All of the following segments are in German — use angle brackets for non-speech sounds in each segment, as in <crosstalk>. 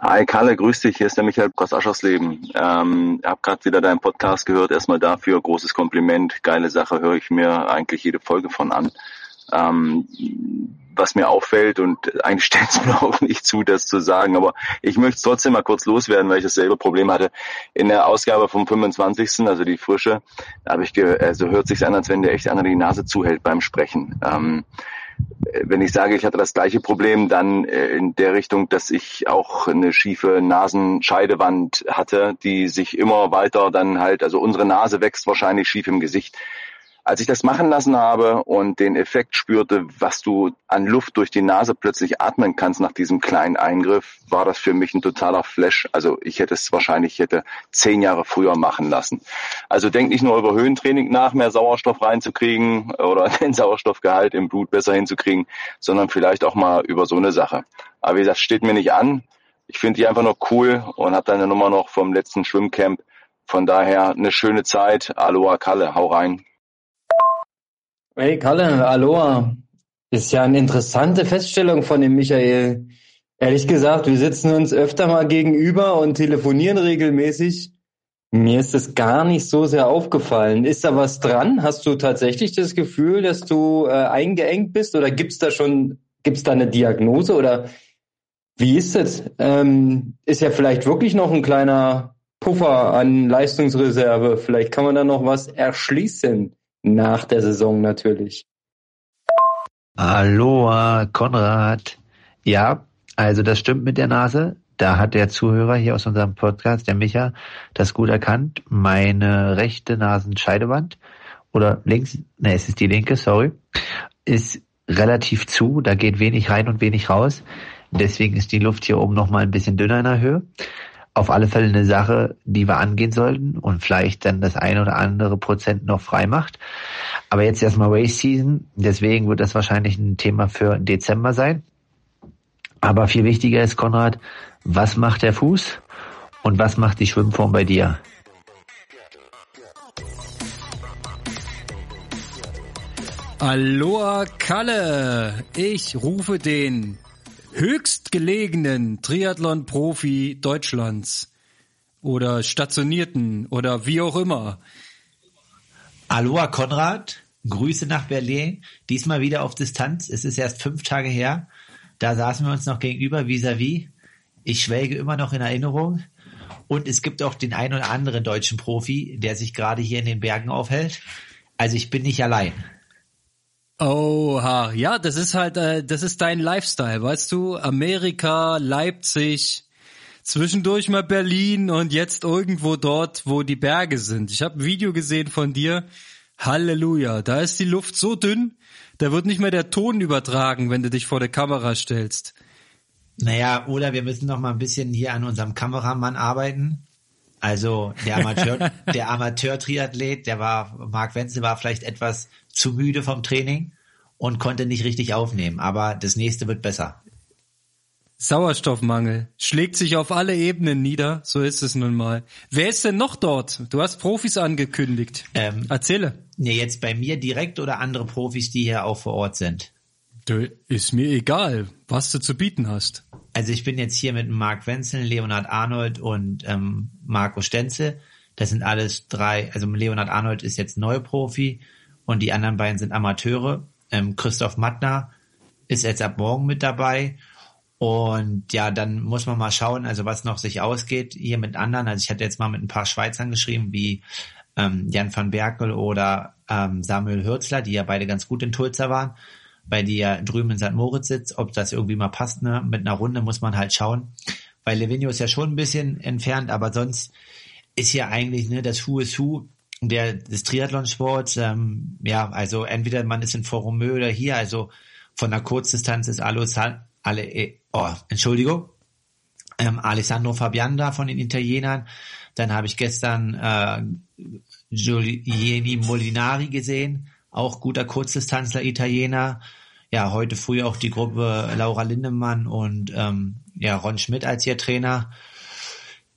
Hi Kalle, grüß dich. Hier ist der Michael aus Aschersleben. Ähm, hab gerade wieder deinen Podcast gehört. Erstmal dafür großes Kompliment. Geile Sache, höre ich mir eigentlich jede Folge von an. Ähm, was mir auffällt und eigentlich <laughs> stellt es mir auch nicht zu, das zu sagen, aber ich möchte trotzdem mal kurz loswerden, weil ich dasselbe Problem hatte. In der Ausgabe vom 25., also die frische, habe ich ge also hört sich an, als wenn der echt einer die Nase zuhält beim Sprechen. Ähm, wenn ich sage, ich hatte das gleiche Problem, dann äh, in der Richtung, dass ich auch eine schiefe Nasenscheidewand hatte, die sich immer weiter dann halt, also unsere Nase wächst wahrscheinlich schief im Gesicht. Als ich das machen lassen habe und den Effekt spürte, was du an Luft durch die Nase plötzlich atmen kannst nach diesem kleinen Eingriff, war das für mich ein totaler Flash. Also ich hätte es wahrscheinlich hätte zehn Jahre früher machen lassen. Also denk nicht nur über Höhentraining nach, mehr Sauerstoff reinzukriegen oder <laughs> den Sauerstoffgehalt im Blut besser hinzukriegen, sondern vielleicht auch mal über so eine Sache. Aber wie gesagt, steht mir nicht an. Ich finde die einfach noch cool und habe deine Nummer noch vom letzten Schwimmcamp. Von daher eine schöne Zeit. Aloha Kalle, hau rein. Hey Kalle, Aloha. Ist ja eine interessante Feststellung von dem Michael. Ehrlich gesagt, wir sitzen uns öfter mal gegenüber und telefonieren regelmäßig. Mir ist das gar nicht so sehr aufgefallen. Ist da was dran? Hast du tatsächlich das Gefühl, dass du äh, eingeengt bist oder gibt's da schon, gibt's da eine Diagnose oder wie ist das? Ähm, ist ja vielleicht wirklich noch ein kleiner Puffer an Leistungsreserve. Vielleicht kann man da noch was erschließen. Nach der Saison natürlich. Aloha, Konrad. Ja, also das stimmt mit der Nase. Da hat der Zuhörer hier aus unserem Podcast, der Micha, das gut erkannt. Meine rechte Nasenscheidewand oder links, ne, es ist die linke, sorry, ist relativ zu. Da geht wenig rein und wenig raus. Deswegen ist die Luft hier oben noch mal ein bisschen dünner in der Höhe auf alle Fälle eine Sache, die wir angehen sollten und vielleicht dann das eine oder andere Prozent noch frei macht. Aber jetzt erstmal Race Season, deswegen wird das wahrscheinlich ein Thema für Dezember sein. Aber viel wichtiger ist, Konrad, was macht der Fuß und was macht die Schwimmform bei dir? Aloha Kalle, ich rufe den höchstgelegenen Triathlon-Profi Deutschlands oder stationierten oder wie auch immer. Aloha Konrad, Grüße nach Berlin. Diesmal wieder auf Distanz. Es ist erst fünf Tage her. Da saßen wir uns noch gegenüber vis-à-vis. -vis. Ich schwelge immer noch in Erinnerung. Und es gibt auch den einen oder anderen deutschen Profi, der sich gerade hier in den Bergen aufhält. Also ich bin nicht allein. Oha, ja, das ist halt, äh, das ist dein Lifestyle, weißt du? Amerika, Leipzig, zwischendurch mal Berlin und jetzt irgendwo dort, wo die Berge sind. Ich habe ein Video gesehen von dir. Halleluja, da ist die Luft so dünn, da wird nicht mehr der Ton übertragen, wenn du dich vor der Kamera stellst. Naja, oder wir müssen noch mal ein bisschen hier an unserem Kameramann arbeiten. Also der Amateur, <laughs> der Amateur-Triathlet, der war, Marc Wenzel war vielleicht etwas zu müde vom Training und konnte nicht richtig aufnehmen. Aber das nächste wird besser. Sauerstoffmangel schlägt sich auf alle Ebenen nieder, so ist es nun mal. Wer ist denn noch dort? Du hast Profis angekündigt. Ähm, Erzähle. Nee, jetzt bei mir direkt oder andere Profis, die hier auch vor Ort sind? Du, ist mir egal, was du zu bieten hast. Also ich bin jetzt hier mit Marc Wenzel, Leonhard Arnold und ähm, Marco Stenzel. Das sind alles drei, also Leonhard Arnold ist jetzt Neuprofi und die anderen beiden sind Amateure. Ähm, Christoph Mattner ist jetzt ab morgen mit dabei. Und ja, dann muss man mal schauen, also was noch sich ausgeht hier mit anderen. Also ich hatte jetzt mal mit ein paar Schweizern geschrieben, wie ähm, Jan van Berkel oder ähm, Samuel Hürzler, die ja beide ganz gut in Tulsa waren, die ja drüben in St. Moritz sitzt. Ob das irgendwie mal passt, ne? Mit einer Runde muss man halt schauen. Weil Levinio ist ja schon ein bisschen entfernt, aber sonst ist ja eigentlich ne, das Who is Who der des Triathlonsports, ähm, ja, also entweder man ist in Forumö oder hier, also von der Kurzdistanz ist alle, alle äh, oh, Entschuldigung, ähm, Alessandro Fabian da von den Italienern. Dann habe ich gestern äh, Giuliani Molinari gesehen, auch guter Kurzdistanzler Italiener. Ja, heute früh auch die Gruppe Laura Lindemann und ähm, ja Ron Schmidt als ihr Trainer.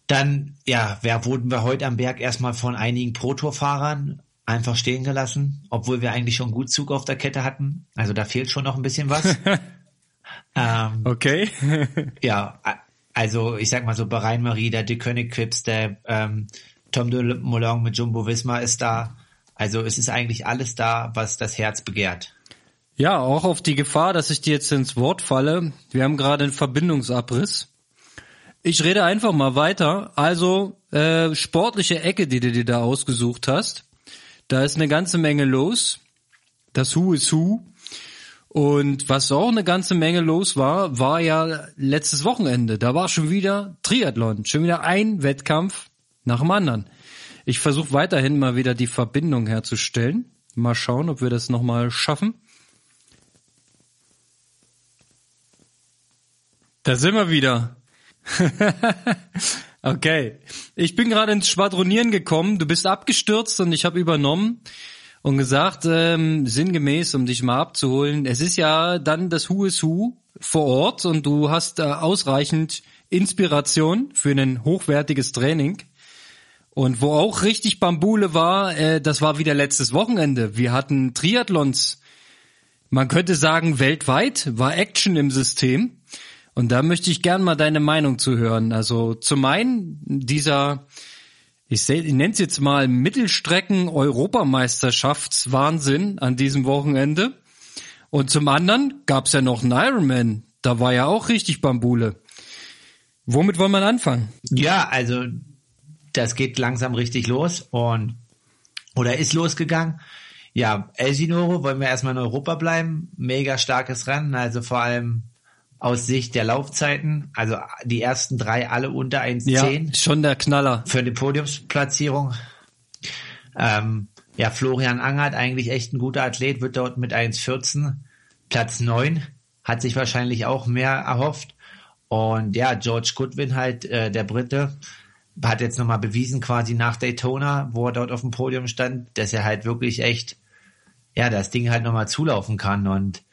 Dann, ja, wer wurden wir heute am Berg erstmal von einigen Pro-Tour-Fahrern einfach stehen gelassen, obwohl wir eigentlich schon gut Zug auf der Kette hatten. Also da fehlt schon noch ein bisschen was. <laughs> ähm, okay. <laughs> ja, Also ich sag mal so, Bahrain Marie, der De König Quickstep, ähm, Tom de Moulin mit Jumbo Visma ist da. Also es ist eigentlich alles da, was das Herz begehrt. Ja, auch auf die Gefahr, dass ich dir jetzt ins Wort falle. Wir haben gerade einen Verbindungsabriss. Ich rede einfach mal weiter. Also äh, sportliche Ecke, die du dir da ausgesucht hast. Da ist eine ganze Menge los. Das Who is Who. Und was auch eine ganze Menge los war, war ja letztes Wochenende. Da war schon wieder Triathlon, schon wieder ein Wettkampf nach dem anderen. Ich versuche weiterhin mal wieder die Verbindung herzustellen. Mal schauen, ob wir das nochmal schaffen. Da sind wir wieder. <laughs> okay. Ich bin gerade ins Schwadronieren gekommen. Du bist abgestürzt und ich habe übernommen und gesagt, ähm, sinngemäß, um dich mal abzuholen, es ist ja dann das Who is Who vor Ort und du hast äh, ausreichend Inspiration für ein hochwertiges Training. Und wo auch richtig Bambule war, äh, das war wieder letztes Wochenende. Wir hatten Triathlons. Man könnte sagen, weltweit war Action im System. Und da möchte ich gern mal deine Meinung zu hören. Also zum einen dieser, ich, ich nenne es jetzt mal Mittelstrecken-Europameisterschaftswahnsinn an diesem Wochenende. Und zum anderen gab es ja noch einen Ironman. Da war ja auch richtig Bambule. Womit wollen wir anfangen? Ja, also das geht langsam richtig los und oder ist losgegangen. Ja, Elsinore wollen wir erstmal in Europa bleiben. Mega starkes Rennen, also vor allem aus Sicht der Laufzeiten. Also die ersten drei alle unter 1,10. Ja, schon der Knaller. Für die Podiumsplatzierung. Ähm, ja, Florian Angert, eigentlich echt ein guter Athlet, wird dort mit 1,14 Platz 9. Hat sich wahrscheinlich auch mehr erhofft. Und ja, George Goodwin halt, äh, der Brite, hat jetzt nochmal bewiesen, quasi nach Daytona, wo er dort auf dem Podium stand, dass er halt wirklich echt, ja, das Ding halt nochmal zulaufen kann. Und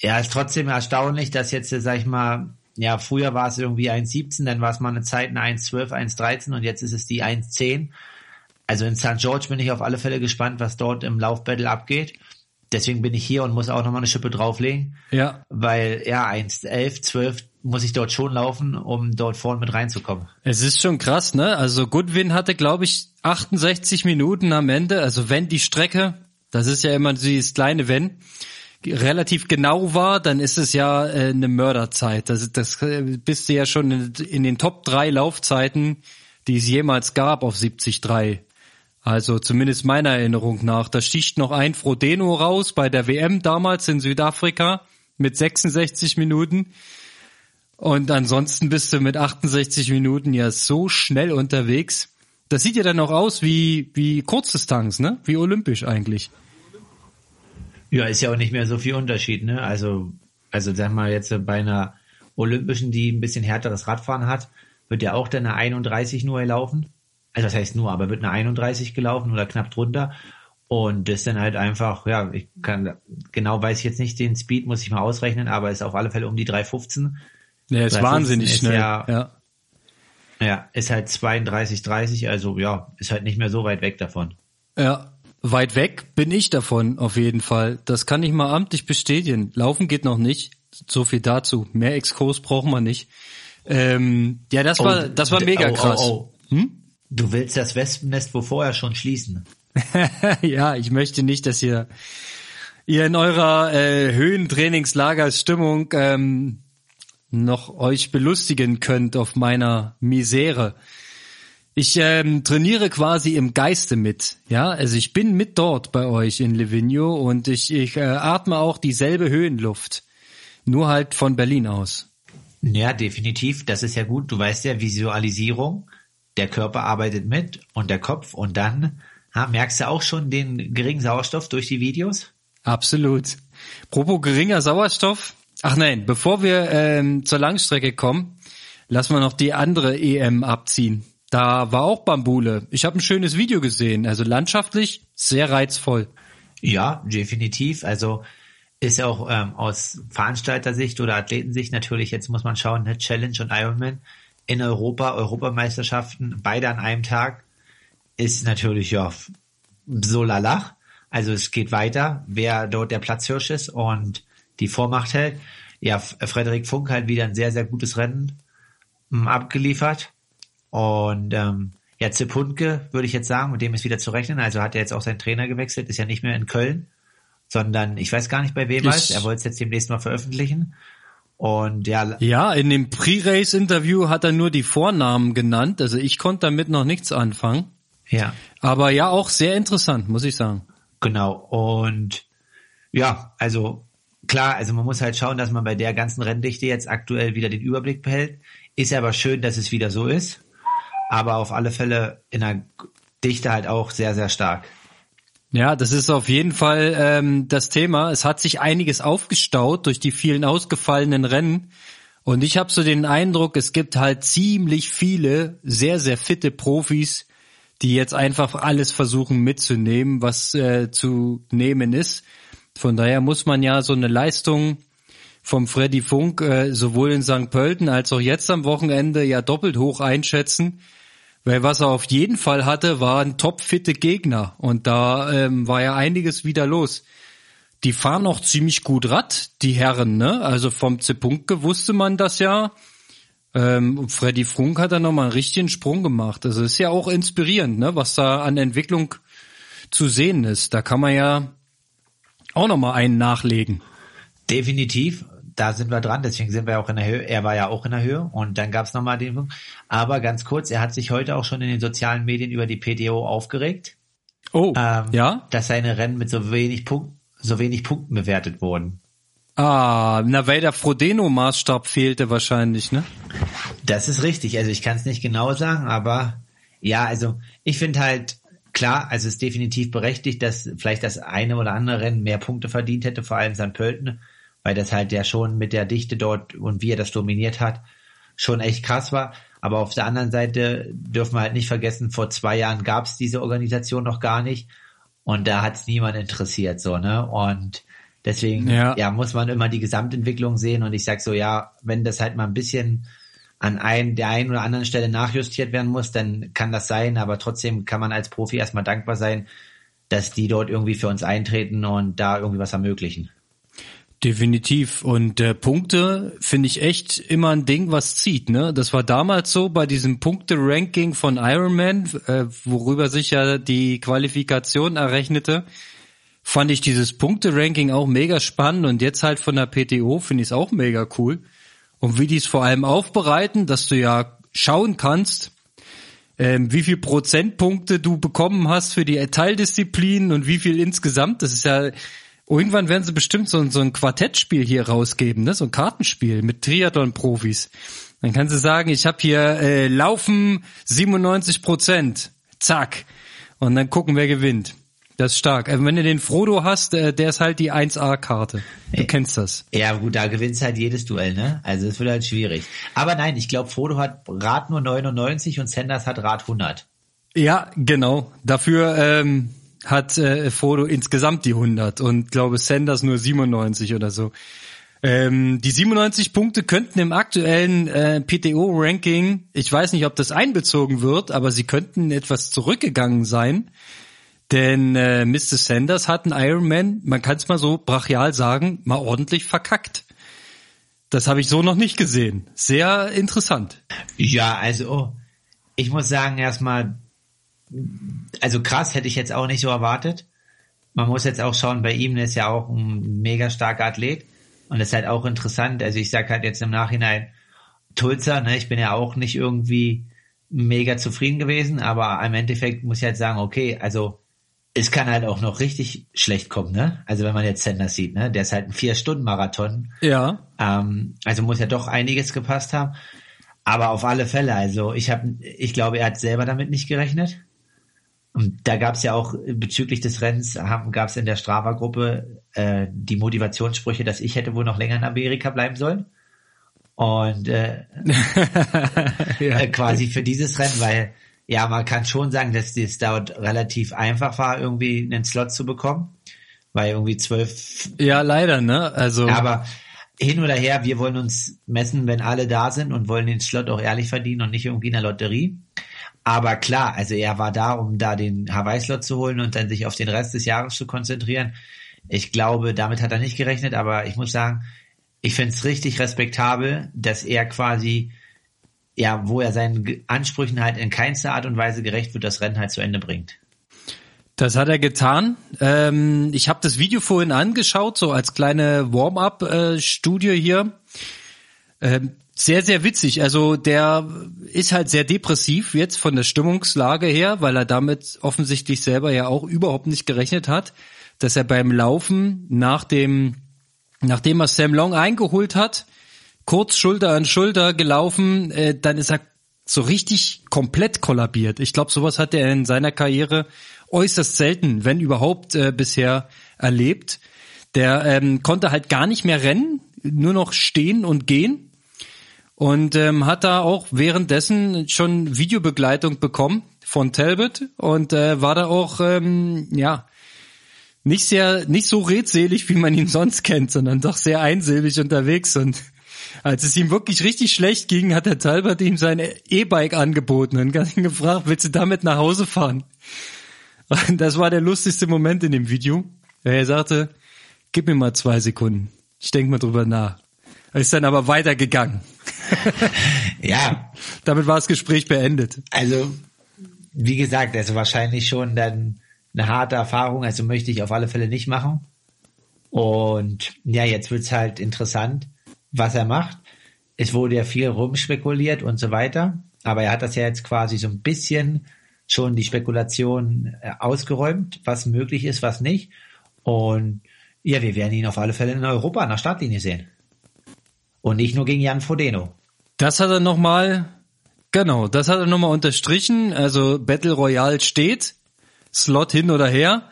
ja, ist trotzdem erstaunlich, dass jetzt, sag ich mal, ja, früher war es irgendwie 1,17, dann war es mal eine Zeit eine 1,12, 1,13 und jetzt ist es die 1,10. Also in St. George bin ich auf alle Fälle gespannt, was dort im Laufbattle abgeht. Deswegen bin ich hier und muss auch nochmal eine Schippe drauflegen. Ja. Weil, ja, 1,11, 12 muss ich dort schon laufen, um dort vorne mit reinzukommen. Es ist schon krass, ne? Also Goodwin hatte, glaube ich, 68 Minuten am Ende. Also wenn die Strecke, das ist ja immer dieses kleine Wenn, relativ genau war, dann ist es ja äh, eine Mörderzeit. Das, das äh, bist du ja schon in, in den Top drei Laufzeiten, die es jemals gab auf 70-3. Also zumindest meiner Erinnerung nach. Da sticht noch ein Frodeno raus bei der WM damals in Südafrika mit 66 Minuten. Und ansonsten bist du mit 68 Minuten ja so schnell unterwegs. Das sieht ja dann auch aus wie, wie Kurzdistanz, ne? Wie olympisch eigentlich. Ja, ist ja auch nicht mehr so viel Unterschied, ne? Also, also sag mal jetzt bei einer Olympischen, die ein bisschen härteres Radfahren hat, wird ja auch dann eine 31 nur laufen. Also das heißt nur, aber wird eine 31 gelaufen oder knapp drunter. Und das dann halt einfach, ja, ich kann, genau weiß ich jetzt nicht, den Speed muss ich mal ausrechnen, aber ist auf alle Fälle um die 315. Ja, ist wahnsinnig ist schnell. Ja, ja. ja, ist halt 32, 30, also ja, ist halt nicht mehr so weit weg davon. Ja, Weit weg bin ich davon auf jeden Fall. Das kann ich mal amtlich bestätigen. Laufen geht noch nicht. So viel dazu. Mehr Exkurs braucht man nicht. Ähm, ja, das war, oh, das war mega oh, oh krass. Oh, hm? Du willst das Wespennest wo vorher schon schließen. <laughs> ja, ich möchte nicht, dass ihr, ihr in eurer äh, Höhentrainingslagerstimmung ähm, noch euch belustigen könnt auf meiner Misere. Ich ähm, trainiere quasi im Geiste mit, ja. Also ich bin mit dort bei euch in Livigno und ich, ich äh, atme auch dieselbe Höhenluft, nur halt von Berlin aus. Ja, definitiv. Das ist ja gut. Du weißt ja, Visualisierung. Der Körper arbeitet mit und der Kopf und dann ha, merkst du auch schon den geringen Sauerstoff durch die Videos? Absolut. Propos geringer Sauerstoff. Ach nein, bevor wir ähm, zur Langstrecke kommen, lassen wir noch die andere EM abziehen. Da war auch Bambule. Ich habe ein schönes Video gesehen. Also landschaftlich sehr reizvoll. Ja, definitiv. Also ist auch ähm, aus Veranstaltersicht oder Athletensicht natürlich, jetzt muss man schauen, ne, Challenge und Ironman in Europa, Europameisterschaften, beide an einem Tag, ist natürlich ja so lalach. Also es geht weiter, wer dort der Platzhirsch ist und die Vormacht hält. Ja, Frederik Funk halt wieder ein sehr, sehr gutes Rennen m, abgeliefert. Und ähm, ja, Zipunke würde ich jetzt sagen, mit dem ist wieder zu rechnen. Also hat er jetzt auch seinen Trainer gewechselt, ist ja nicht mehr in Köln, sondern ich weiß gar nicht bei wem er ist. Er wollte es jetzt demnächst mal veröffentlichen. Und ja, Ja, in dem Pre-Race-Interview hat er nur die Vornamen genannt. Also ich konnte damit noch nichts anfangen. ja, Aber ja, auch sehr interessant, muss ich sagen. genau. Und ja, also klar, also man muss halt schauen, dass man bei der ganzen Renndichte jetzt aktuell wieder den Überblick behält. Ist aber schön, dass es wieder so ist. Aber auf alle Fälle in der Dichte halt auch sehr, sehr stark. Ja, das ist auf jeden Fall ähm, das Thema. Es hat sich einiges aufgestaut durch die vielen ausgefallenen Rennen. Und ich habe so den Eindruck, es gibt halt ziemlich viele sehr, sehr fitte Profis, die jetzt einfach alles versuchen mitzunehmen, was äh, zu nehmen ist. Von daher muss man ja so eine Leistung vom Freddy Funk äh, sowohl in St. Pölten als auch jetzt am Wochenende ja doppelt hoch einschätzen. Weil was er auf jeden Fall hatte, waren topfitte Gegner. Und da ähm, war ja einiges wieder los. Die fahren auch ziemlich gut Rad, die Herren, ne? Also vom Zepunke wusste man das ja. Ähm, Freddy Funk hat da nochmal einen richtigen Sprung gemacht. Also ist ja auch inspirierend, ne? Was da an Entwicklung zu sehen ist. Da kann man ja auch nochmal einen nachlegen. Definitiv, da sind wir dran, deswegen sind wir auch in der Höhe. Er war ja auch in der Höhe und dann gab es nochmal den Punkt. Aber ganz kurz, er hat sich heute auch schon in den sozialen Medien über die PTO aufgeregt, Oh, ähm, ja? dass seine Rennen mit so wenig Punkten, so wenig Punkten bewertet wurden. Ah, na, weil der Frodeno-Maßstab fehlte wahrscheinlich, ne? Das ist richtig. Also ich kann es nicht genau sagen, aber ja, also ich finde halt klar, also es ist definitiv berechtigt, dass vielleicht das eine oder andere Rennen mehr Punkte verdient hätte, vor allem St. Pölten, weil das halt ja schon mit der Dichte dort und wie er das dominiert hat, schon echt krass war. Aber auf der anderen Seite dürfen wir halt nicht vergessen, vor zwei Jahren gab es diese Organisation noch gar nicht und da hat es niemand interessiert, so, ne? Und deswegen, Ja. ja. muss man immer die Gesamtentwicklung sehen und ich sag so, ja, wenn das halt mal ein bisschen an ein, der einen oder anderen Stelle nachjustiert werden muss, dann kann das sein, aber trotzdem kann man als Profi erstmal dankbar sein, dass die dort irgendwie für uns eintreten und da irgendwie was ermöglichen. Definitiv. Und äh, Punkte finde ich echt immer ein Ding, was zieht. Ne, das war damals so bei diesem Punkte-Ranking von Ironman, äh, worüber sich ja die Qualifikation errechnete. Fand ich dieses Punkte-Ranking auch mega spannend und jetzt halt von der PTO finde ich es auch mega cool. Und wie die es vor allem aufbereiten, dass du ja schauen kannst, ähm, wie viel Prozentpunkte du bekommen hast für die Teildisziplinen und wie viel insgesamt. Das ist ja irgendwann werden sie bestimmt so, ein- so ein Quartettspiel hier rausgeben, ne? so ein Kartenspiel mit Triathlon-Profis. Dann kannst du sagen, ich habe hier äh, Laufen 97 Prozent, zack, und dann gucken, wer gewinnt. Das ist stark. Also wenn du den Frodo hast, äh, der ist halt die 1A-Karte. Du kennst das. Ja, gut, da gewinnst halt jedes Duell, ne? Also es wird halt schwierig. Aber nein, ich glaube, Frodo hat Rad nur 99 und Sanders hat Rad 100. Ja, genau. Dafür ähm, hat äh, Frodo insgesamt die 100 und glaube Sanders nur 97 oder so. Ähm, die 97 Punkte könnten im aktuellen äh, PTO-Ranking, ich weiß nicht, ob das einbezogen wird, aber sie könnten etwas zurückgegangen sein. Denn äh, Mr. Sanders hat einen Ironman, man kann es mal so brachial sagen, mal ordentlich verkackt. Das habe ich so noch nicht gesehen. Sehr interessant. Ja, also oh, ich muss sagen, erstmal, also krass hätte ich jetzt auch nicht so erwartet. Man muss jetzt auch schauen, bei ihm ist ja auch ein mega starker Athlet und das ist halt auch interessant. Also ich sag halt jetzt im Nachhinein, Tulsa, ne, ich bin ja auch nicht irgendwie mega zufrieden gewesen, aber im Endeffekt muss ich halt sagen, okay, also es kann halt auch noch richtig schlecht kommen, ne? Also wenn man jetzt Sanders sieht, ne, der ist halt ein Vier-Stunden-Marathon Ja, ähm, also muss ja doch einiges gepasst haben. Aber auf alle Fälle, also ich habe, ich glaube, er hat selber damit nicht gerechnet. Und da gab es ja auch bezüglich des Rennens, gab es in der Strava-Gruppe äh, die Motivationssprüche, dass ich hätte wohl noch länger in Amerika bleiben sollen. Und äh, <laughs> äh, quasi für dieses Rennen, weil ja, man kann schon sagen, dass es dort relativ einfach war, irgendwie einen Slot zu bekommen, weil irgendwie zwölf ja, leider, ne? Also aber hin oder her, wir wollen uns messen, wenn alle da sind und wollen den Slot auch ehrlich verdienen und nicht irgendwie in der Lotterie. Aber klar, also er war da, um da den Hawaii-Slot zu holen und dann sich auf den Rest des Jahres zu konzentrieren. Ich glaube, damit hat er nicht gerechnet, aber ich muss sagen, ich finde es richtig respektabel, dass er quasi ja, wo er seinen Ansprüchen halt in keinster Art und Weise gerecht wird, das Rennen halt zu Ende bringt. Das hat er getan. Ähm, ich habe das Video vorhin angeschaut, so als kleine Warm-up-Studie hier. Ähm, sehr, sehr witzig. Also der ist halt sehr depressiv jetzt von der Stimmungslage her, weil er damit offensichtlich selber ja auch überhaupt nicht gerechnet hat, dass er beim Laufen nach dem, nachdem er Sam Long eingeholt hat, kurz Schulter an Schulter gelaufen, äh, dann ist er so richtig komplett kollabiert. Ich glaube, sowas hat er in seiner Karriere äußerst selten, wenn überhaupt, äh, bisher erlebt. Der ähm, konnte halt gar nicht mehr rennen, nur noch stehen und gehen und ähm, hat da auch währenddessen schon Videobegleitung bekommen von Talbot und äh, war da auch ähm, ja nicht sehr nicht so redselig, wie man ihn sonst kennt, sondern doch sehr einsilbig unterwegs und als es ihm wirklich richtig schlecht ging, hat der Talbot ihm sein E-Bike angeboten und hat ihn gefragt, willst du damit nach Hause fahren? Und das war der lustigste Moment in dem Video. Er sagte, gib mir mal zwei Sekunden. Ich denke mal drüber nach. Er ist dann aber weitergegangen. <laughs> ja. Damit war das Gespräch beendet. Also, wie gesagt, also wahrscheinlich schon dann eine harte Erfahrung, also möchte ich auf alle Fälle nicht machen. Und ja, jetzt wird's halt interessant, was er macht. Es wurde ja viel rumspekuliert und so weiter, aber er hat das ja jetzt quasi so ein bisschen schon die Spekulation äh, ausgeräumt, was möglich ist, was nicht. Und ja, wir werden ihn auf alle Fälle in Europa der Startlinie sehen. Und nicht nur gegen Jan Frodeno. Das hat er nochmal, genau, das hat er nochmal unterstrichen. Also Battle Royale steht, Slot hin oder her.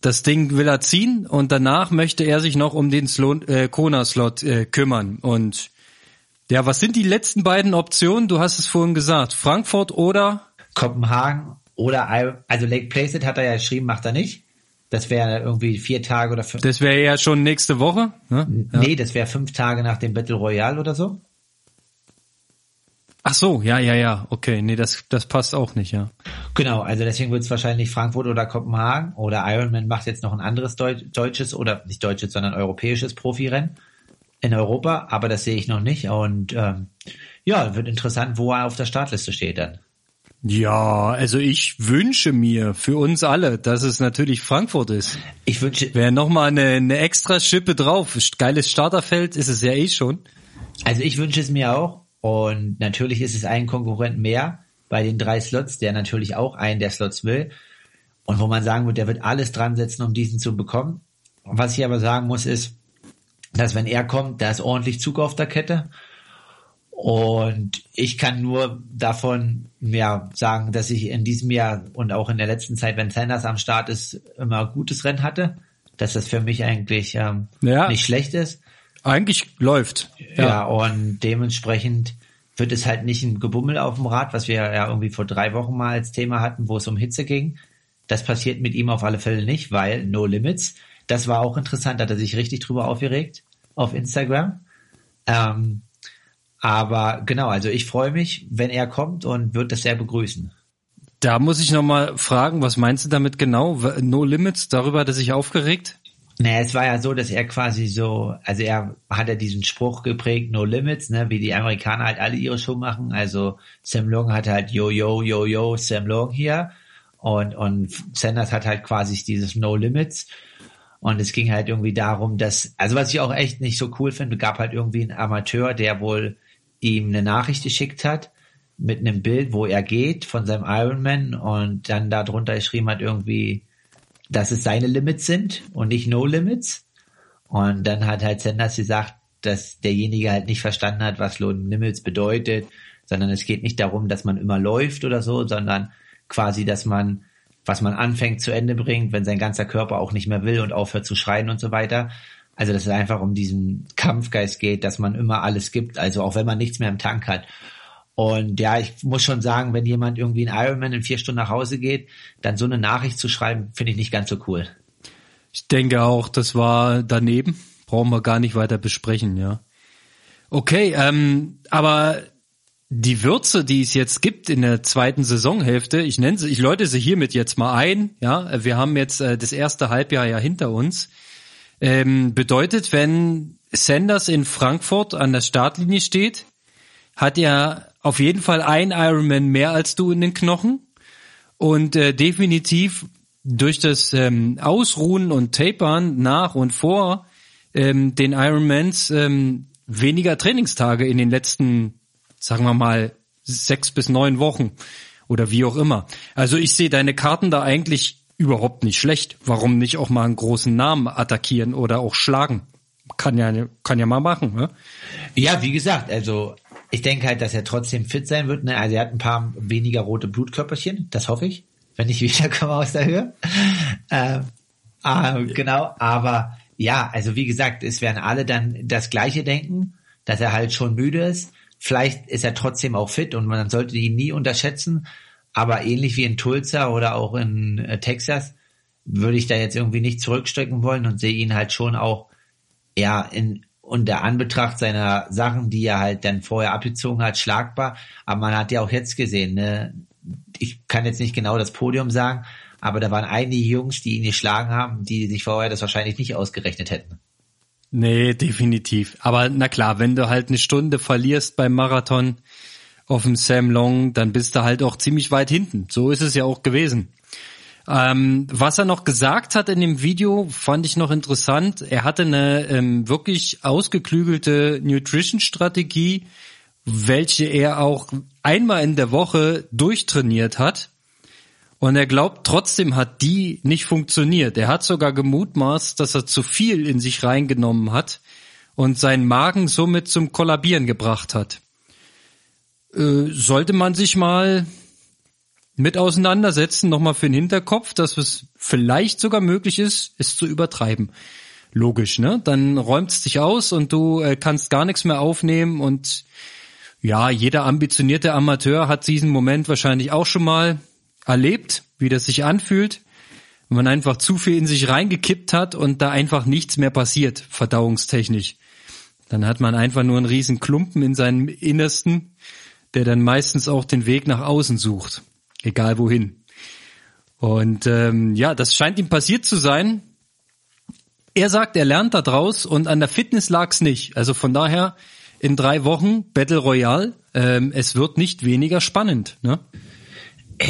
Das Ding will er ziehen und danach möchte er sich noch um den Slot, äh, Kona-Slot äh, kümmern. Und ja, was sind die letzten beiden Optionen? Du hast es vorhin gesagt. Frankfurt oder? Kopenhagen oder, also Lake Placid hat er ja geschrieben, macht er nicht. Das wäre irgendwie vier Tage oder fünf. Das wäre ja schon nächste Woche. Ne? Ja. Nee, das wäre fünf Tage nach dem Battle Royale oder so. Ach so, ja, ja, ja, okay, nee, das, das passt auch nicht, ja. Genau, also deswegen wird es wahrscheinlich Frankfurt oder Kopenhagen oder Ironman macht jetzt noch ein anderes Deu deutsches oder nicht deutsches, sondern europäisches Profirennen in Europa, aber das sehe ich noch nicht und ähm, ja, wird interessant, wo er auf der Startliste steht dann. Ja, also ich wünsche mir für uns alle, dass es natürlich Frankfurt ist. Ich wünsche. Wäre nochmal eine, eine extra Schippe drauf. Geiles Starterfeld ist es ja eh schon. Also ich wünsche es mir auch. Und natürlich ist es ein Konkurrent mehr bei den drei Slots, der natürlich auch einen der Slots will. Und wo man sagen wird, der wird alles dran setzen, um diesen zu bekommen. Was ich aber sagen muss, ist, dass wenn er kommt, da ist ordentlich Zug auf der Kette. Und ich kann nur davon ja, sagen, dass ich in diesem Jahr und auch in der letzten Zeit, wenn Sanders am Start ist, immer gutes Rennen hatte. Dass das für mich eigentlich ähm, ja. nicht schlecht ist. Eigentlich läuft. Ja. ja, und dementsprechend wird es halt nicht ein Gebummel auf dem Rad, was wir ja irgendwie vor drei Wochen mal als Thema hatten, wo es um Hitze ging. Das passiert mit ihm auf alle Fälle nicht, weil No Limits. Das war auch interessant, hat er sich richtig drüber aufgeregt auf Instagram. Ähm, aber genau, also ich freue mich, wenn er kommt und würde das sehr begrüßen. Da muss ich nochmal fragen, was meinst du damit genau? No Limits, darüber hat er sich aufgeregt? Naja, es war ja so, dass er quasi so, also er hat ja diesen Spruch geprägt, no limits, ne, wie die Amerikaner halt alle ihre Show machen. Also Sam Long hat halt yo, yo, yo, yo, Sam Long hier. Und, und Sanders hat halt quasi dieses no limits. Und es ging halt irgendwie darum, dass, also was ich auch echt nicht so cool finde, gab halt irgendwie einen Amateur, der wohl ihm eine Nachricht geschickt hat mit einem Bild, wo er geht von seinem Ironman und dann darunter geschrieben hat irgendwie, dass es seine Limits sind und nicht No Limits. Und dann hat halt Sanders gesagt, dass derjenige halt nicht verstanden hat, was No Limits bedeutet, sondern es geht nicht darum, dass man immer läuft oder so, sondern quasi, dass man, was man anfängt, zu Ende bringt, wenn sein ganzer Körper auch nicht mehr will und aufhört zu schreien und so weiter. Also dass es einfach um diesen Kampfgeist geht, dass man immer alles gibt, also auch wenn man nichts mehr im Tank hat. Und ja, ich muss schon sagen, wenn jemand irgendwie in Ironman in vier Stunden nach Hause geht, dann so eine Nachricht zu schreiben, finde ich nicht ganz so cool. Ich denke auch, das war daneben. Brauchen wir gar nicht weiter besprechen, ja. Okay, ähm, aber die Würze, die es jetzt gibt in der zweiten Saisonhälfte, ich nenne sie, ich läute sie hiermit jetzt mal ein, ja. Wir haben jetzt äh, das erste Halbjahr ja hinter uns. Ähm, bedeutet, wenn Sanders in Frankfurt an der Startlinie steht, hat er auf jeden Fall ein Ironman mehr als du in den Knochen und äh, definitiv durch das ähm, Ausruhen und Tapern nach und vor ähm, den Ironmans ähm, weniger Trainingstage in den letzten, sagen wir mal, sechs bis neun Wochen oder wie auch immer. Also ich sehe deine Karten da eigentlich überhaupt nicht schlecht. Warum nicht auch mal einen großen Namen attackieren oder auch schlagen? Kann ja, kann ja mal machen, ne? Ja, wie gesagt, also ich denke halt, dass er trotzdem fit sein wird. Ne? Also er hat ein paar weniger rote Blutkörperchen, das hoffe ich, wenn ich <laughs> wiederkomme aus der Höhe. Ähm, äh, genau, aber ja, also wie gesagt, es werden alle dann das Gleiche denken, dass er halt schon müde ist. Vielleicht ist er trotzdem auch fit und man sollte ihn nie unterschätzen. Aber ähnlich wie in Tulsa oder auch in äh, Texas würde ich da jetzt irgendwie nicht zurückstecken wollen und sehe ihn halt schon auch ja in unter Anbetracht seiner Sachen, die er halt dann vorher abgezogen hat, schlagbar. Aber man hat ja auch jetzt gesehen, ne? ich kann jetzt nicht genau das Podium sagen, aber da waren einige Jungs, die ihn geschlagen haben, die sich vorher das wahrscheinlich nicht ausgerechnet hätten. Nee, definitiv. Aber na klar, wenn du halt eine Stunde verlierst beim Marathon auf dem Sam Long, dann bist du halt auch ziemlich weit hinten. So ist es ja auch gewesen. Ähm, was er noch gesagt hat in dem Video, fand ich noch interessant. Er hatte eine ähm, wirklich ausgeklügelte Nutrition-Strategie, welche er auch einmal in der Woche durchtrainiert hat. Und er glaubt, trotzdem hat die nicht funktioniert. Er hat sogar gemutmaßt, dass er zu viel in sich reingenommen hat und seinen Magen somit zum Kollabieren gebracht hat. Äh, sollte man sich mal mit auseinandersetzen, nochmal für den Hinterkopf, dass es vielleicht sogar möglich ist, es zu übertreiben. Logisch, ne? Dann räumt es dich aus und du äh, kannst gar nichts mehr aufnehmen und ja, jeder ambitionierte Amateur hat diesen Moment wahrscheinlich auch schon mal erlebt, wie das sich anfühlt, wenn man einfach zu viel in sich reingekippt hat und da einfach nichts mehr passiert, verdauungstechnisch. Dann hat man einfach nur einen riesen Klumpen in seinem Innersten, der dann meistens auch den Weg nach außen sucht egal wohin. Und ähm, ja, das scheint ihm passiert zu sein. Er sagt, er lernt da draus und an der Fitness lag's nicht. Also von daher in drei Wochen Battle Royale. Ähm, es wird nicht weniger spannend. Ne?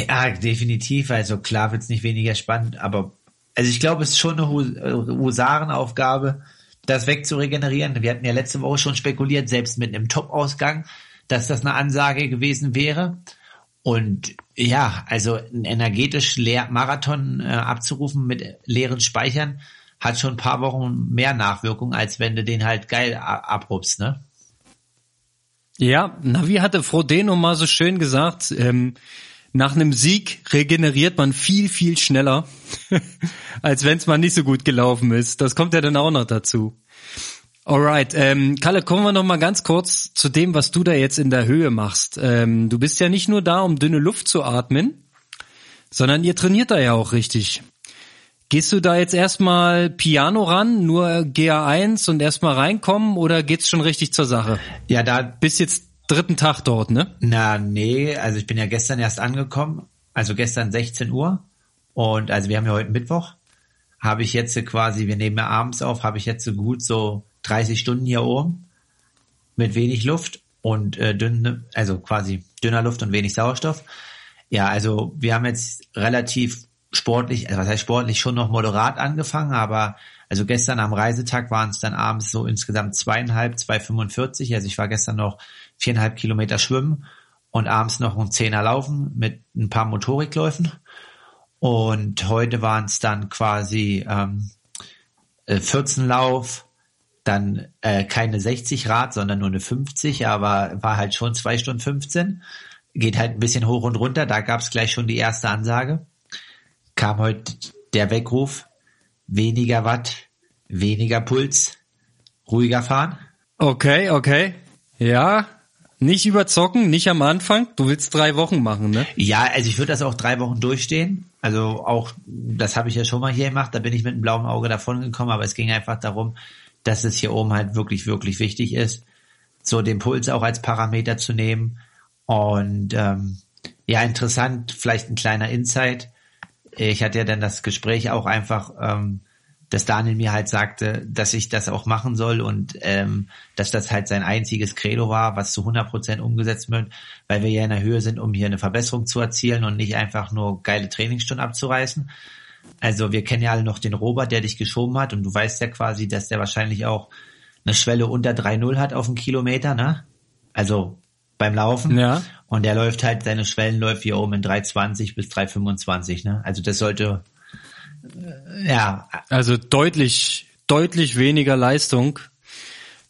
Ja, definitiv. Also klar wird's nicht weniger spannend, aber also ich glaube, es ist schon eine Husarenaufgabe, das wegzuregenerieren. Wir hatten ja letzte Woche schon spekuliert, selbst mit einem Top-Ausgang, dass das eine Ansage gewesen wäre. Und ja, also ein energetisch leer Marathon äh, abzurufen mit leeren Speichern hat schon ein paar Wochen mehr Nachwirkung, als wenn du den halt geil abrupst, ne? Ja, na, wie hatte Frodeno mal so schön gesagt, ähm, nach einem Sieg regeneriert man viel, viel schneller, <laughs> als wenn es mal nicht so gut gelaufen ist. Das kommt ja dann auch noch dazu. Alright, ähm, Kalle, kommen wir noch mal ganz kurz zu dem, was du da jetzt in der Höhe machst. Ähm, du bist ja nicht nur da, um dünne Luft zu atmen, sondern ihr trainiert da ja auch richtig. Gehst du da jetzt erstmal Piano ran, nur GA1 und erstmal reinkommen oder geht's schon richtig zur Sache? Ja, da bist jetzt dritten Tag dort, ne? Na, nee, also ich bin ja gestern erst angekommen, also gestern 16 Uhr und also wir haben ja heute Mittwoch, habe ich jetzt quasi, wir nehmen ja abends auf, habe ich jetzt so gut so 30 Stunden hier oben mit wenig Luft und äh, dünne, also quasi dünner Luft und wenig Sauerstoff. Ja, also wir haben jetzt relativ sportlich, also was heißt sportlich, schon noch moderat angefangen, aber also gestern am Reisetag waren es dann abends so insgesamt zweieinhalb, 2,45. Also ich war gestern noch viereinhalb Kilometer schwimmen und abends noch ein Zehner laufen mit ein paar Motorikläufen. Und heute waren es dann quasi ähm, 14 äh, Lauf, dann äh, keine 60 Rad, sondern nur eine 50, aber war halt schon zwei Stunden 15. Geht halt ein bisschen hoch und runter. Da gab es gleich schon die erste Ansage. Kam heute der Weckruf, weniger Watt, weniger Puls, ruhiger fahren. Okay, okay. Ja, nicht überzocken, nicht am Anfang. Du willst drei Wochen machen, ne? Ja, also ich würde das auch drei Wochen durchstehen. Also auch, das habe ich ja schon mal hier gemacht, da bin ich mit einem blauen Auge davon gekommen, aber es ging einfach darum, dass es hier oben halt wirklich, wirklich wichtig ist, so den Puls auch als Parameter zu nehmen. Und ähm, ja, interessant, vielleicht ein kleiner Insight. Ich hatte ja dann das Gespräch auch einfach ähm, dass Daniel mir halt sagte, dass ich das auch machen soll und ähm, dass das halt sein einziges Credo war, was zu 100 Prozent umgesetzt wird, weil wir ja in der Höhe sind, um hier eine Verbesserung zu erzielen und nicht einfach nur geile Trainingsstunden abzureißen. Also wir kennen ja alle noch den Robert, der dich geschoben hat und du weißt ja quasi, dass der wahrscheinlich auch eine Schwelle unter 3,0 hat auf einen Kilometer, ne? Also beim Laufen. Ja. Und der läuft halt, seine Schwellen läuft hier oben in 3,20 bis 3,25, ne? Also das sollte, äh, ja. Also deutlich, deutlich weniger Leistung.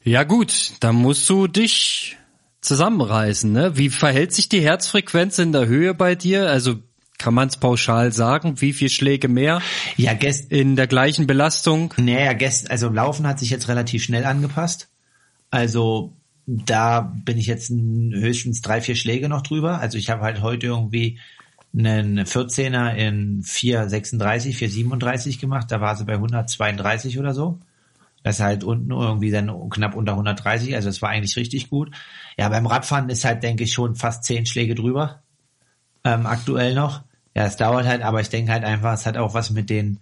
Ja gut, dann musst du dich zusammenreißen, ne? Wie verhält sich die Herzfrequenz in der Höhe bei dir? Also kann man es pauschal sagen? Wie viel Schläge mehr? Ja, gest in der gleichen Belastung? Naja, gest also Laufen hat sich jetzt relativ schnell angepasst. Also da bin ich jetzt höchstens drei, vier Schläge noch drüber. Also ich habe halt heute irgendwie einen 14er in 436, 437 gemacht. Da war sie bei 132 oder so. Das ist halt unten irgendwie dann knapp unter 130. Also es war eigentlich richtig gut. Ja, beim Radfahren ist halt, denke ich, schon fast zehn Schläge drüber. Ähm, aktuell noch. Ja, es dauert halt, aber ich denke halt einfach, es hat auch was mit den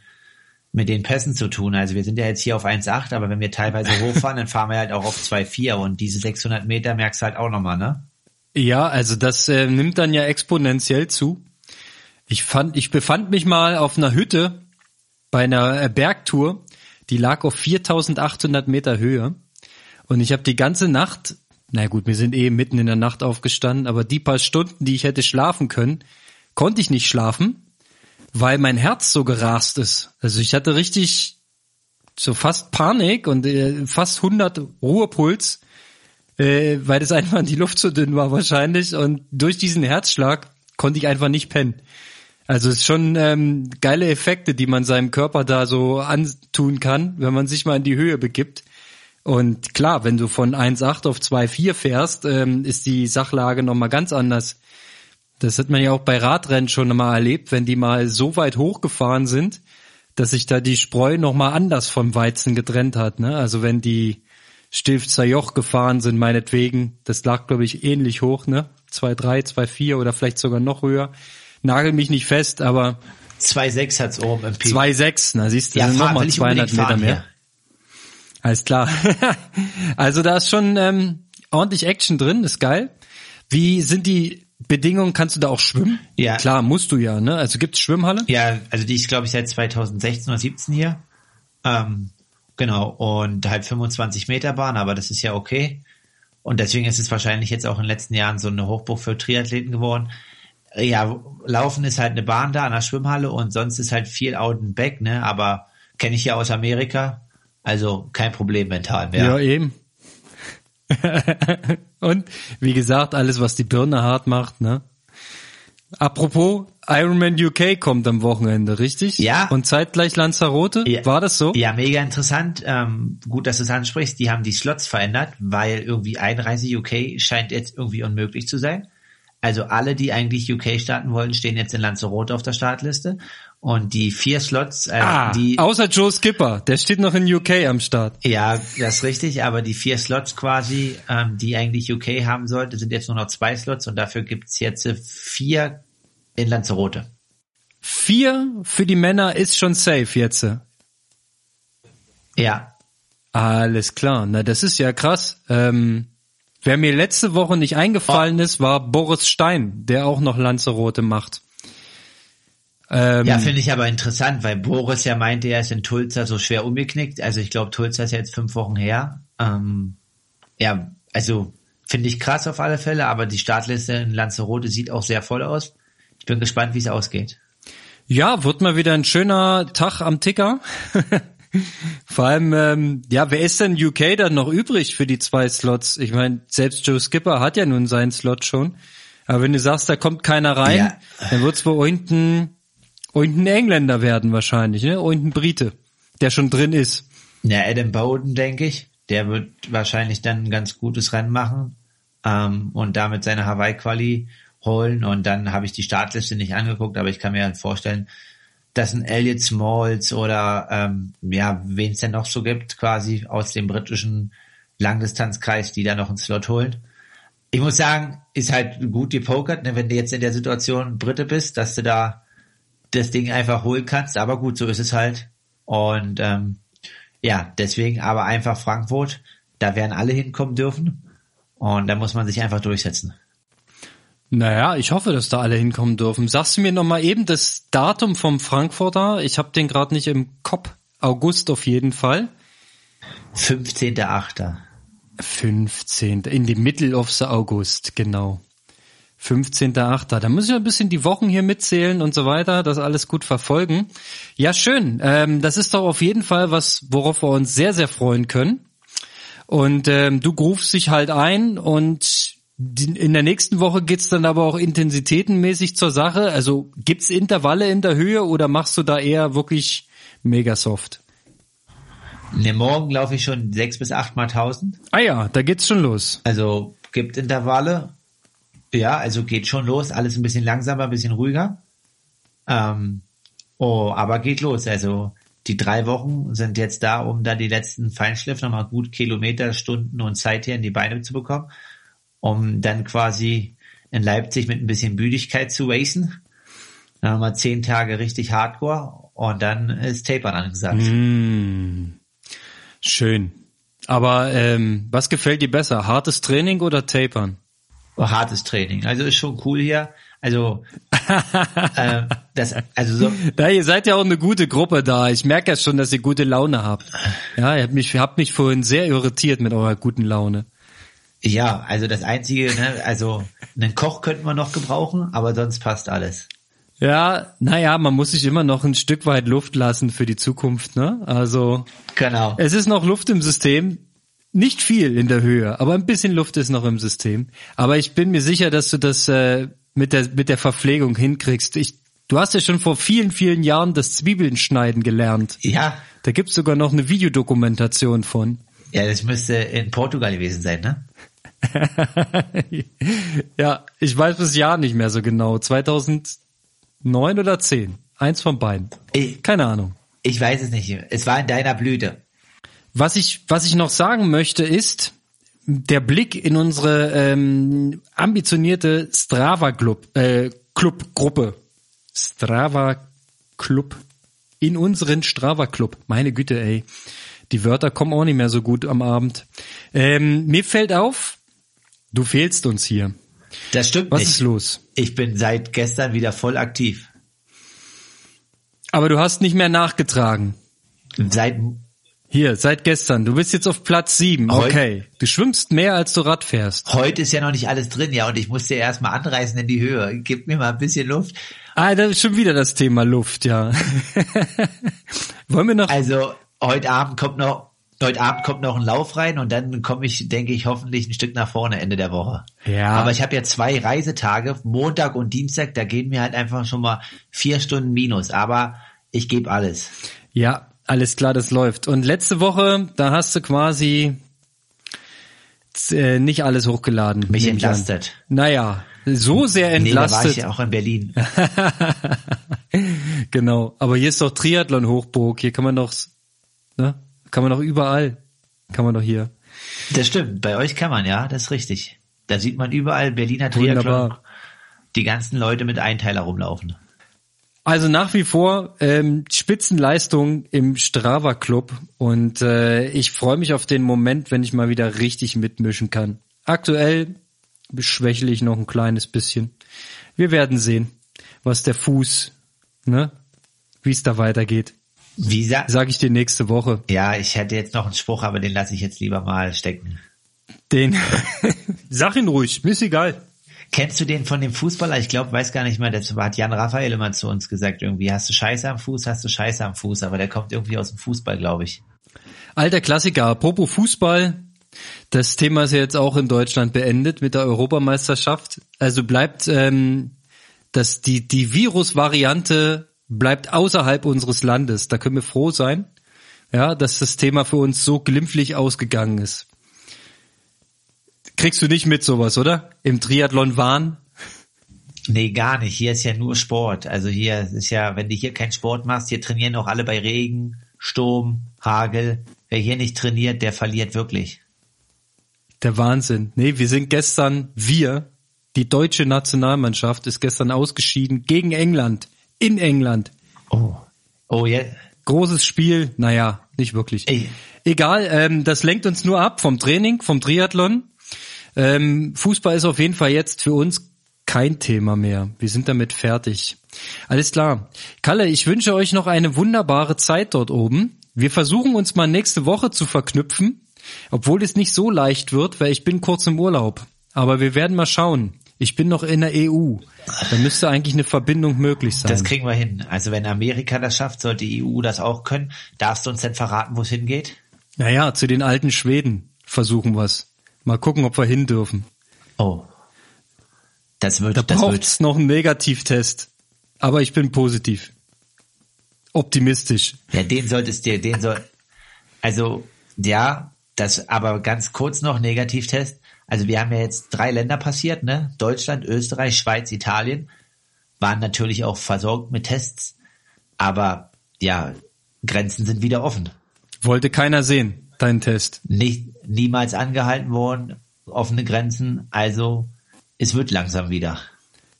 mit den Pässen zu tun. Also wir sind ja jetzt hier auf 1,8, aber wenn wir teilweise <laughs> hochfahren, dann fahren wir halt auch auf 2,4 und diese 600 Meter merkst du halt auch nochmal, ne? Ja, also das äh, nimmt dann ja exponentiell zu. Ich fand, ich befand mich mal auf einer Hütte bei einer äh, Bergtour, die lag auf 4800 Meter Höhe und ich habe die ganze Nacht, na gut, wir sind eh mitten in der Nacht aufgestanden, aber die paar Stunden, die ich hätte schlafen können, konnte ich nicht schlafen, weil mein Herz so gerast ist. Also ich hatte richtig so fast Panik und äh, fast 100 Ruhepuls, äh, weil das <laughs> einfach die Luft zu dünn war wahrscheinlich und durch diesen Herzschlag konnte ich einfach nicht pennen. Also es ist schon ähm, geile Effekte, die man seinem Körper da so antun kann, wenn man sich mal in die Höhe begibt. Und klar, wenn du von 1,8 auf 2,4 fährst, ähm, ist die Sachlage nochmal ganz anders. Das hat man ja auch bei Radrennen schon mal erlebt, wenn die mal so weit hochgefahren sind, dass sich da die Spreu nochmal anders vom Weizen getrennt hat. Ne? Also wenn die Stilfzer Joch gefahren sind, meinetwegen, das lag, glaube ich, ähnlich hoch, ne? 2,3, 2,4 oder vielleicht sogar noch höher. Nagel mich nicht fest, aber 2,6 hat's oben im Peak. 2,6, na siehst du, ja, nochmal 200 Meter mehr. Hier. Alles klar. <laughs> also da ist schon ähm, ordentlich Action drin, ist geil. Wie sind die Bedingungen kannst du da auch schwimmen? Ja. Klar, musst du ja, ne? Also gibt's Schwimmhalle? Ja, also die ist, glaube ich, seit 2016 oder 17 hier. Ähm, genau, und halt 25 Meter Bahn, aber das ist ja okay. Und deswegen ist es wahrscheinlich jetzt auch in den letzten Jahren so eine Hochburg für Triathleten geworden. Ja, Laufen ist halt eine Bahn da an der Schwimmhalle und sonst ist halt viel out and back, ne? Aber kenne ich ja aus Amerika. Also kein Problem mental mehr. Ja, eben. <laughs> Und wie gesagt, alles, was die Birne hart macht, ne? Apropos, Ironman UK kommt am Wochenende, richtig? Ja. Und zeitgleich Lanzarote? Ja. War das so? Ja, mega interessant. Ähm, gut, dass du es ansprichst. Die haben die Slots verändert, weil irgendwie Einreise UK scheint jetzt irgendwie unmöglich zu sein. Also alle, die eigentlich UK starten wollen, stehen jetzt in Lanzarote auf der Startliste. Und die vier Slots, äh, ah, die außer Joe Skipper, der steht noch in UK am Start. Ja, das ist richtig, aber die vier Slots quasi, ähm, die eigentlich UK haben sollte, sind jetzt nur noch zwei Slots und dafür gibt's jetzt vier in Lanzarote. Vier für die Männer ist schon safe jetzt. Ja. Alles klar, na das ist ja krass. Ähm, wer mir letzte Woche nicht eingefallen oh. ist, war Boris Stein, der auch noch Lanzarote macht. Ähm, ja, finde ich aber interessant, weil Boris ja meinte, er ist in Tulsa so schwer umgeknickt. Also ich glaube, Tulsa ist ja jetzt fünf Wochen her. Ähm, ja, also finde ich krass auf alle Fälle, aber die Startliste in Lanzarote sieht auch sehr voll aus. Ich bin gespannt, wie es ausgeht. Ja, wird mal wieder ein schöner Tag am Ticker. <laughs> Vor allem, ähm, ja, wer ist denn UK dann noch übrig für die zwei Slots? Ich meine, selbst Joe Skipper hat ja nun seinen Slot schon. Aber wenn du sagst, da kommt keiner rein, ja. dann wird's wohl unten und ein Engländer werden wahrscheinlich, ne? Und ein Brite, der schon drin ist. Ja, Adam Bowden, denke ich. Der wird wahrscheinlich dann ein ganz gutes Rennen machen ähm, und damit seine Hawaii-Quali holen. Und dann habe ich die Startliste nicht angeguckt, aber ich kann mir halt vorstellen, dass ein Elliot Smalls oder ähm, ja, wen es denn noch so gibt, quasi aus dem britischen Langdistanzkreis, die da noch einen Slot holen. Ich muss sagen, ist halt gut gepokert, ne, wenn du jetzt in der Situation Brite bist, dass du da das Ding einfach holen kannst. Aber gut, so ist es halt. Und ähm, ja, deswegen aber einfach Frankfurt, da werden alle hinkommen dürfen. Und da muss man sich einfach durchsetzen. Naja, ich hoffe, dass da alle hinkommen dürfen. Sagst du mir noch mal eben das Datum vom Frankfurter? Ich habe den gerade nicht im Kopf. August auf jeden Fall. 15.8. 15. In die Middle of the August, genau. 15.8. Da muss ich ein bisschen die Wochen hier mitzählen und so weiter, das alles gut verfolgen. Ja, schön. Ähm, das ist doch auf jeden Fall was, worauf wir uns sehr, sehr freuen können. Und ähm, du rufst dich halt ein und in der nächsten Woche geht's dann aber auch intensitätenmäßig zur Sache. Also gibt's Intervalle in der Höhe oder machst du da eher wirklich mega soft? Ne, morgen laufe ich schon sechs bis acht Mal tausend. Ah ja, da geht's schon los. Also gibt Intervalle. Ja, also geht schon los. Alles ein bisschen langsamer, ein bisschen ruhiger. Ähm, oh, aber geht los. Also die drei Wochen sind jetzt da, um da die letzten Feinschliff nochmal gut Kilometer, Stunden und Zeit hier in die Beine zu bekommen, um dann quasi in Leipzig mit ein bisschen Müdigkeit zu racen. Dann nochmal zehn Tage richtig Hardcore und dann ist Tapern angesagt. Mm, schön. Aber ähm, was gefällt dir besser? Hartes Training oder Tapern? Hartes Training. Also ist schon cool hier. Also <laughs> äh, das, also so. Da, ihr seid ja auch eine gute Gruppe da. Ich merke ja schon, dass ihr gute Laune habt. Ja, ihr habt mich, habt mich vorhin sehr irritiert mit eurer guten Laune. Ja, also das Einzige, ne, also einen Koch könnten wir noch gebrauchen, aber sonst passt alles. Ja, naja, man muss sich immer noch ein Stück weit Luft lassen für die Zukunft, ne? Also. Genau. Es ist noch Luft im System. Nicht viel in der Höhe, aber ein bisschen Luft ist noch im System. Aber ich bin mir sicher, dass du das äh, mit der mit der Verpflegung hinkriegst. Ich, du hast ja schon vor vielen vielen Jahren das Zwiebeln schneiden gelernt. Ja. Da gibt's sogar noch eine Videodokumentation von. Ja, das müsste in Portugal gewesen sein, ne? <laughs> ja, ich weiß das Jahr nicht mehr so genau. 2009 oder 10. Eins von beiden. Ich, Keine Ahnung. ich weiß es nicht. Es war in deiner Blüte. Was ich, was ich noch sagen möchte ist, der Blick in unsere ähm, ambitionierte Strava Club, äh, Club Gruppe. Strava Club. In unseren Strava Club. Meine Güte, ey. Die Wörter kommen auch nicht mehr so gut am Abend. Ähm, mir fällt auf, du fehlst uns hier. Das stimmt Was nicht. ist los? Ich bin seit gestern wieder voll aktiv. Aber du hast nicht mehr nachgetragen. Seit Hier, seit gestern. Du bist jetzt auf Platz sieben. Okay. Du schwimmst mehr, als du Rad fährst. heute ist ja noch nicht alles drin, ja, und ich musste ja erstmal anreißen in die Höhe. Gib mir mal ein bisschen Luft. Ah, da ist schon wieder das Thema Luft, ja. <laughs> Wollen wir noch? Also heute Abend kommt noch heute Abend kommt noch ein Lauf rein und dann komme ich, denke ich, hoffentlich ein Stück nach vorne Ende der Woche. Ja. Aber ich habe ja zwei Reisetage, Montag und Dienstag, da gehen mir halt einfach schon mal vier Stunden minus. Aber ich gebe alles. Ja, alles klar, das läuft. Und letzte Woche, da hast du quasi äh, nicht alles hochgeladen. Mich an. entlastet. Naja, so sehr Nee, da war ich entlastet. ja auch in Berlin. <laughs> genau. Aber hier ist doch Triathlon Hochburg. Hier kann man doch, ne? Kann man doch überall. Kann man doch hier. Das stimmt, bei euch kann man, ja, das ist richtig. Da sieht man überall Berliner Triathlon, Wunderbar. die ganzen Leute mit Einteiler rumlaufen. Also nach wie vor ähm, Spitzenleistung im Strava Club und äh, ich freue mich auf den Moment, wenn ich mal wieder richtig mitmischen kann. Aktuell schwächle ich noch ein kleines bisschen. Wir werden sehen, was der Fuß, ne, wie es da weitergeht. Wie sa Sag ich dir nächste Woche. ja, ich hätte jetzt noch einen Spruch, aber den lasse ich jetzt lieber mal stecken. Den <laughs> sag ihn ruhig, mir ist egal. Kennst du den von dem Fußballer? Ich glaube, weiß gar nicht mehr, das hat Jan Raphael immer zu uns gesagt, irgendwie, hast du Scheiße am Fuß, hast du Scheiße am Fuß, aber der kommt irgendwie aus dem Fußball, glaube ich. Alter Klassiker, apropos Fußball. Das Thema ist ja jetzt auch in Deutschland beendet mit der Europameisterschaft. Also bleibt ähm, dass die, die Virusvariante bleibt außerhalb unseres Landes. Da können wir froh sein, ja, dass das Thema für uns so glimpflich ausgegangen ist. Kriegst du nicht mit sowas, oder? Im Triathlon Wahn? Nee, gar nicht. Hier ist ja nur Sport. Also hier ist ja, wenn du hier keinen Sport machst, hier trainieren auch alle bei Regen, Sturm, Hagel. Wer hier nicht trainiert, der verliert wirklich. Der Wahnsinn. Nee, wir sind gestern, wir, die deutsche Nationalmannschaft ist gestern ausgeschieden gegen England. In England. Oh. Oh, ja. großes Spiel, naja, nicht wirklich. Ey. Egal, ähm, das lenkt uns nur ab vom Training, vom Triathlon. Ähm, Fußball ist auf jeden Fall jetzt für uns kein Thema mehr. Wir sind damit fertig. Alles klar. Kalle, ich wünsche euch noch eine wunderbare Zeit dort oben. Wir versuchen uns mal nächste Woche zu verknüpfen, obwohl es nicht so leicht wird, weil ich bin kurz im Urlaub. Aber wir werden mal schauen. Ich bin noch in der EU. Da müsste eigentlich eine Verbindung möglich sein. Das kriegen wir hin. Also wenn Amerika das schafft, sollte die EU das auch können. Darfst du uns denn verraten, wo es hingeht? naja, zu den alten Schweden versuchen wir's. Mal gucken, ob wir hin dürfen. Oh. Das wird, Da das wird, braucht's noch einen Negativtest. Aber ich bin positiv. Optimistisch. ja, den solltest dir, den soll, also, ja, das, aber ganz kurz noch Negativtest. Also wir haben ja jetzt drei Länder passiert, ne? Deutschland, Österreich, Schweiz, Italien. Waren natürlich auch versorgt mit Tests. Aber, ja, Grenzen sind wieder offen. Wollte keiner sehen, deinen Test. Nicht, niemals angehalten worden, offene Grenzen. Also, es wird langsam wieder.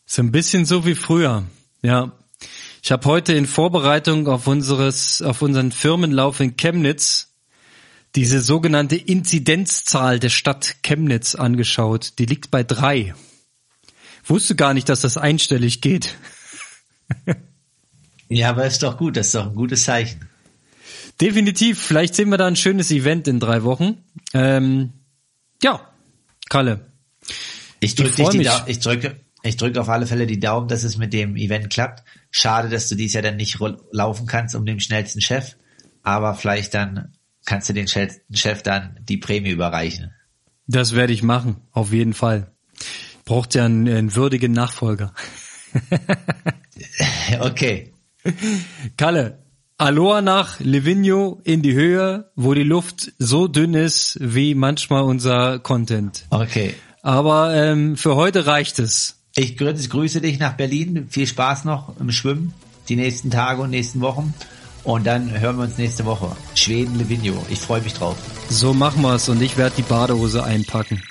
Ist ein bisschen so wie früher. Ja. Ich habe heute in Vorbereitung auf unseres, auf unseren Firmenlauf in Chemnitz diese sogenannte Inzidenzzahl der Stadt Chemnitz angeschaut. Die liegt bei drei. Wusste gar nicht, dass das einstellig geht. <laughs> Ja, aber ist doch gut, das ist doch ein gutes Zeichen. Definitiv. Vielleicht sehen wir da ein schönes Event in drei Wochen. Ähm, ja, Kalle. Ich drücke Ich. Dau- ich drücke, ich drücke auf alle Fälle die Daumen, dass es mit dem Event klappt. Schade, dass du dies Jahr dann nicht laufen kannst um den schnellsten Chef, aber vielleicht dann kannst du den schnellsten Chef dann die Prämie überreichen. Das werde ich machen, auf jeden Fall. Braucht ja einen, einen würdigen Nachfolger. <laughs> <laughs> Okay. Kalle, Aloha nach Livigno in die Höhe, wo die Luft so dünn ist wie manchmal unser Content. Okay. Aber ähm, für heute reicht es. Ich grüße, dich nach Berlin. Viel Spaß noch im Schwimmen, die nächsten Tage und nächsten Wochen. Und dann hören wir uns nächste Woche. Schweden, Livigno. Ich freue mich drauf. So machen wir's und ich werde die Badehose einpacken.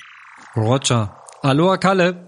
Roger. Aloha Kalle.